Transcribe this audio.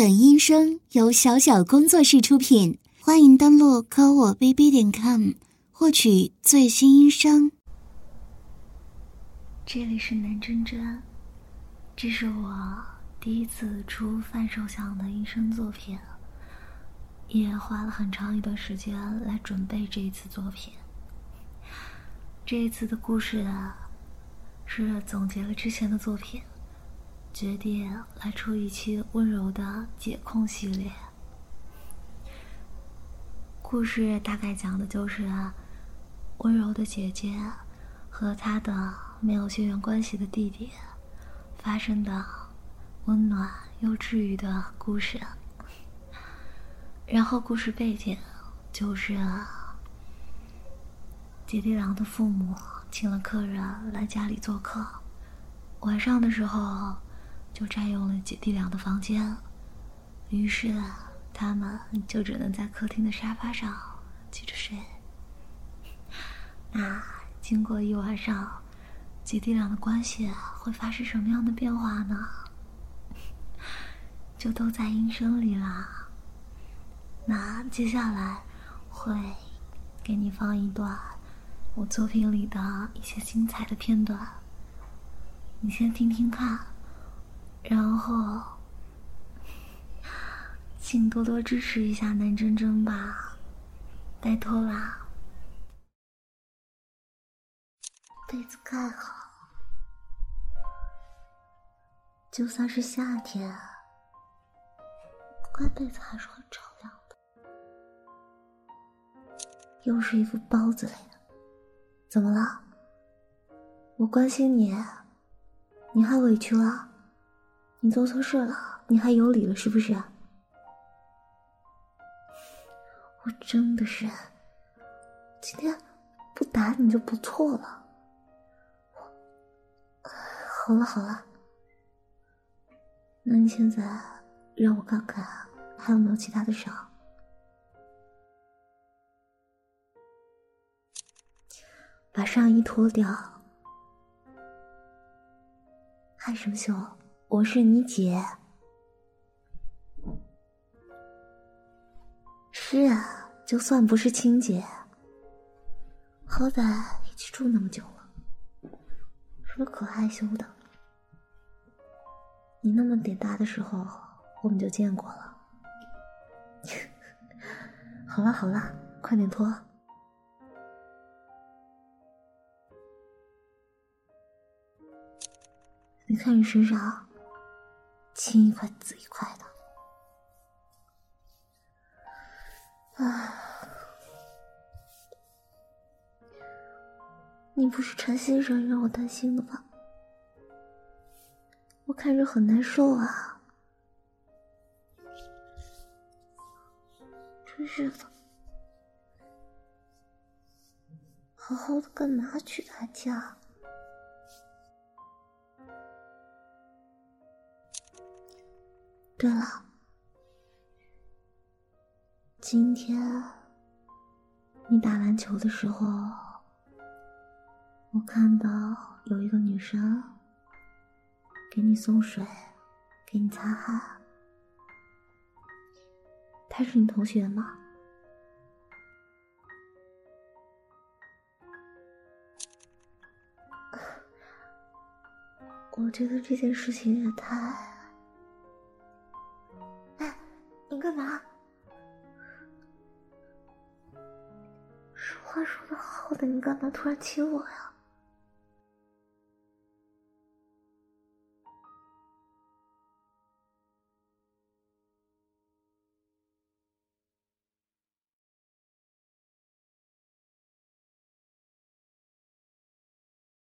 本音声由小小工作室出品，欢迎登录科我 bb 点 com 获取最新音声。这里是南真真，这是我第一次出范手相的音声作品，也花了很长一段时间来准备这一次作品。这一次的故事啊，是总结了之前的作品。决定来出一期温柔的解控系列。故事大概讲的就是温柔的姐姐和她的没有血缘关系的弟弟发生的温暖又治愈的故事。然后故事背景就是姐弟俩的父母请了客人来家里做客，晚上的时候。就占用了姐弟俩的房间，于是他们就只能在客厅的沙发上挤着睡。那经过一晚上，姐弟俩的关系会发生什么样的变化呢？就都在音声里啦。那接下来会给你放一段我作品里的一些精彩的片段，你先听听看。然后，请多多支持一下南真真吧，拜托啦！被子盖好，就算是夏天，盖被子还是很着凉的。又是一副包子脸，怎么了？我关心你，你还委屈了？你做错事了，你还有理了是不是？我真的是，今天不打你就不错了。好了好了，那你现在让我看看还有没有其他的伤。把上衣脱掉，害什么羞？我是你姐，是啊，就算不是亲姐，好歹一起住那么久了，什么可害羞的？你那么点大的时候，我们就见过了。好了好了，快点脱。你看你身上。青一块紫一块的，啊！你不是陈先生让我担心的吗？我看着很难受啊！真是的，好好的干嘛去他家？对了，今天你打篮球的时候，我看到有一个女生给你送水，给你擦汗，她是你同学吗？我觉得这件事情也太……哎你干嘛？说话说的好的，你干嘛突然亲我呀？